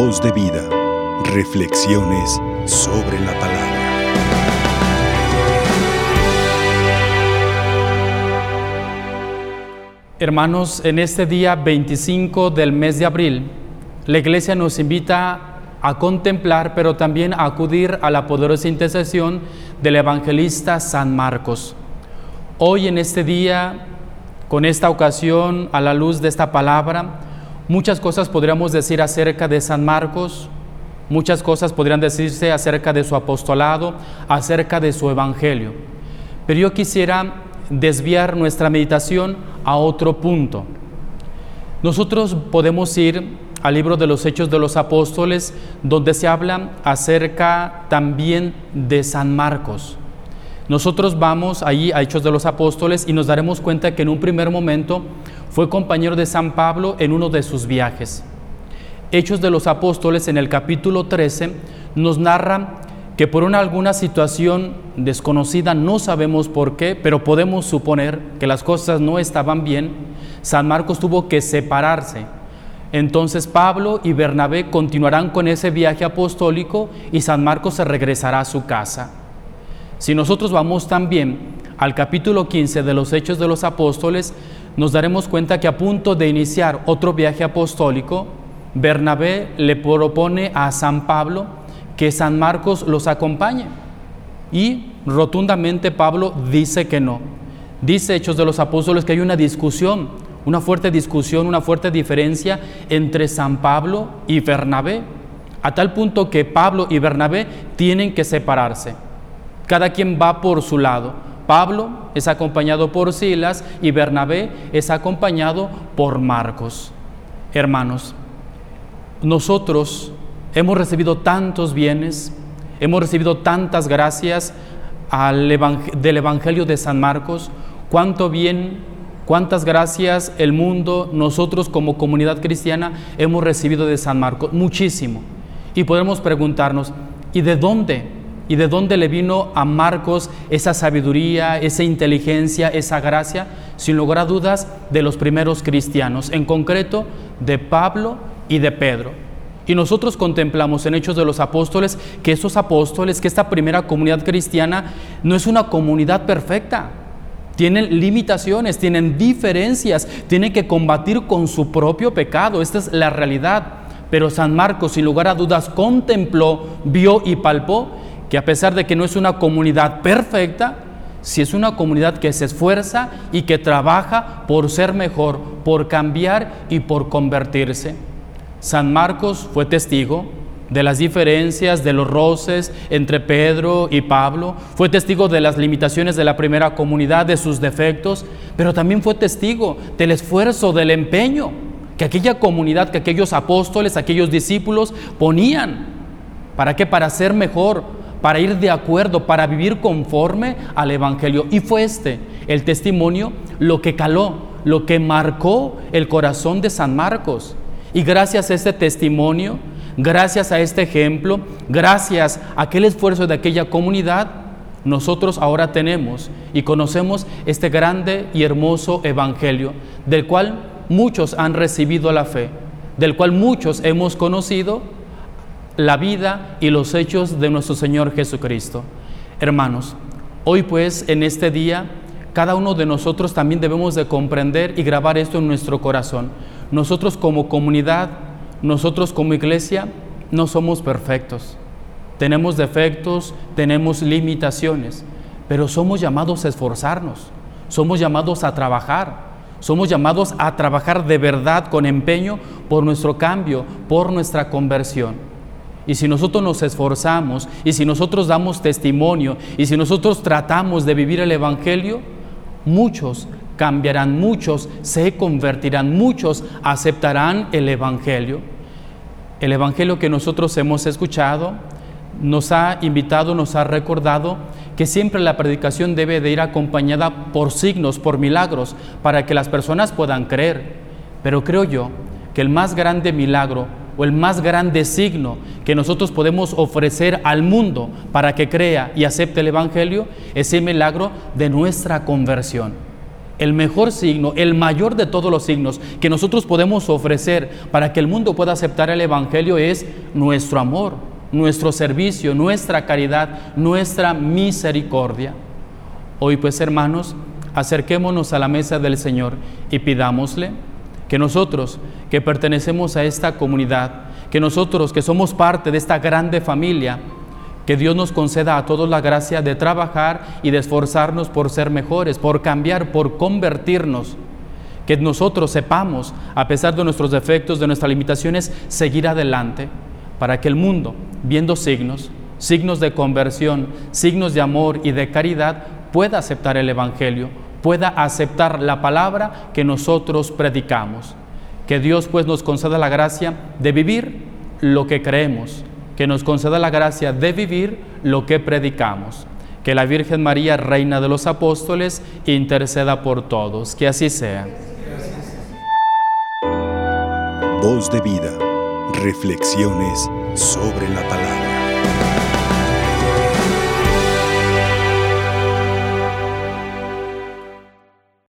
Voz de vida. Reflexiones sobre la palabra. Hermanos, en este día 25 del mes de abril, la iglesia nos invita a contemplar, pero también a acudir a la poderosa intercesión del evangelista San Marcos. Hoy en este día, con esta ocasión, a la luz de esta palabra, muchas cosas podríamos decir acerca de San Marcos, muchas cosas podrían decirse acerca de su apostolado, acerca de su evangelio. Pero yo quisiera desviar nuestra meditación a otro punto. Nosotros podemos ir al libro de los Hechos de los Apóstoles, donde se habla acerca también de San Marcos. Nosotros vamos ahí a Hechos de los Apóstoles y nos daremos cuenta que en un primer momento fue compañero de San Pablo en uno de sus viajes. Hechos de los Apóstoles en el capítulo 13 nos narra que por una alguna situación desconocida, no sabemos por qué, pero podemos suponer que las cosas no estaban bien, San Marcos tuvo que separarse. Entonces Pablo y Bernabé continuarán con ese viaje apostólico y San Marcos se regresará a su casa. Si nosotros vamos también al capítulo 15 de los Hechos de los Apóstoles, nos daremos cuenta que a punto de iniciar otro viaje apostólico, Bernabé le propone a San Pablo que San Marcos los acompañe. Y rotundamente Pablo dice que no. Dice Hechos de los Apóstoles que hay una discusión, una fuerte discusión, una fuerte diferencia entre San Pablo y Bernabé, a tal punto que Pablo y Bernabé tienen que separarse. Cada quien va por su lado. Pablo es acompañado por Silas y Bernabé es acompañado por Marcos. Hermanos, nosotros Hemos recibido tantos bienes, hemos recibido tantas gracias del Evangelio de San Marcos, cuánto bien, cuántas gracias el mundo, nosotros como comunidad cristiana hemos recibido de San Marcos, muchísimo. Y podemos preguntarnos, ¿y de dónde? ¿Y de dónde le vino a Marcos esa sabiduría, esa inteligencia, esa gracia? Sin lugar a dudas, de los primeros cristianos, en concreto de Pablo y de Pedro. Y nosotros contemplamos en Hechos de los Apóstoles que esos apóstoles, que esta primera comunidad cristiana no es una comunidad perfecta. Tienen limitaciones, tienen diferencias, tienen que combatir con su propio pecado. Esta es la realidad. Pero San Marcos, sin lugar a dudas, contempló, vio y palpó que a pesar de que no es una comunidad perfecta, si es una comunidad que se esfuerza y que trabaja por ser mejor, por cambiar y por convertirse. San Marcos fue testigo de las diferencias, de los roces entre Pedro y Pablo, fue testigo de las limitaciones de la primera comunidad, de sus defectos, pero también fue testigo del esfuerzo, del empeño que aquella comunidad, que aquellos apóstoles, aquellos discípulos ponían. ¿Para qué? Para ser mejor, para ir de acuerdo, para vivir conforme al Evangelio. Y fue este el testimonio lo que caló, lo que marcó el corazón de San Marcos. Y gracias a este testimonio, gracias a este ejemplo, gracias a aquel esfuerzo de aquella comunidad, nosotros ahora tenemos y conocemos este grande y hermoso evangelio, del cual muchos han recibido la fe, del cual muchos hemos conocido la vida y los hechos de nuestro Señor Jesucristo. Hermanos, hoy pues en este día, cada uno de nosotros también debemos de comprender y grabar esto en nuestro corazón. Nosotros como comunidad, nosotros como iglesia, no somos perfectos. Tenemos defectos, tenemos limitaciones, pero somos llamados a esforzarnos, somos llamados a trabajar, somos llamados a trabajar de verdad con empeño por nuestro cambio, por nuestra conversión. Y si nosotros nos esforzamos, y si nosotros damos testimonio, y si nosotros tratamos de vivir el Evangelio, muchos cambiarán muchos, se convertirán muchos, aceptarán el Evangelio. El Evangelio que nosotros hemos escuchado nos ha invitado, nos ha recordado que siempre la predicación debe de ir acompañada por signos, por milagros, para que las personas puedan creer. Pero creo yo que el más grande milagro o el más grande signo que nosotros podemos ofrecer al mundo para que crea y acepte el Evangelio es el milagro de nuestra conversión el mejor signo, el mayor de todos los signos que nosotros podemos ofrecer para que el mundo pueda aceptar el Evangelio es nuestro amor, nuestro servicio, nuestra caridad, nuestra misericordia. Hoy pues hermanos, acerquémonos a la mesa del Señor y pidámosle que nosotros que pertenecemos a esta comunidad, que nosotros que somos parte de esta grande familia, que Dios nos conceda a todos la gracia de trabajar y de esforzarnos por ser mejores, por cambiar, por convertirnos. Que nosotros sepamos, a pesar de nuestros defectos, de nuestras limitaciones, seguir adelante para que el mundo, viendo signos, signos de conversión, signos de amor y de caridad, pueda aceptar el Evangelio, pueda aceptar la palabra que nosotros predicamos. Que Dios pues nos conceda la gracia de vivir lo que creemos, que nos conceda la gracia de vivir lo que predicamos. Que la Virgen María, Reina de los Apóstoles, interceda por todos. Que así sea. Voz de vida. Reflexiones sobre la palabra.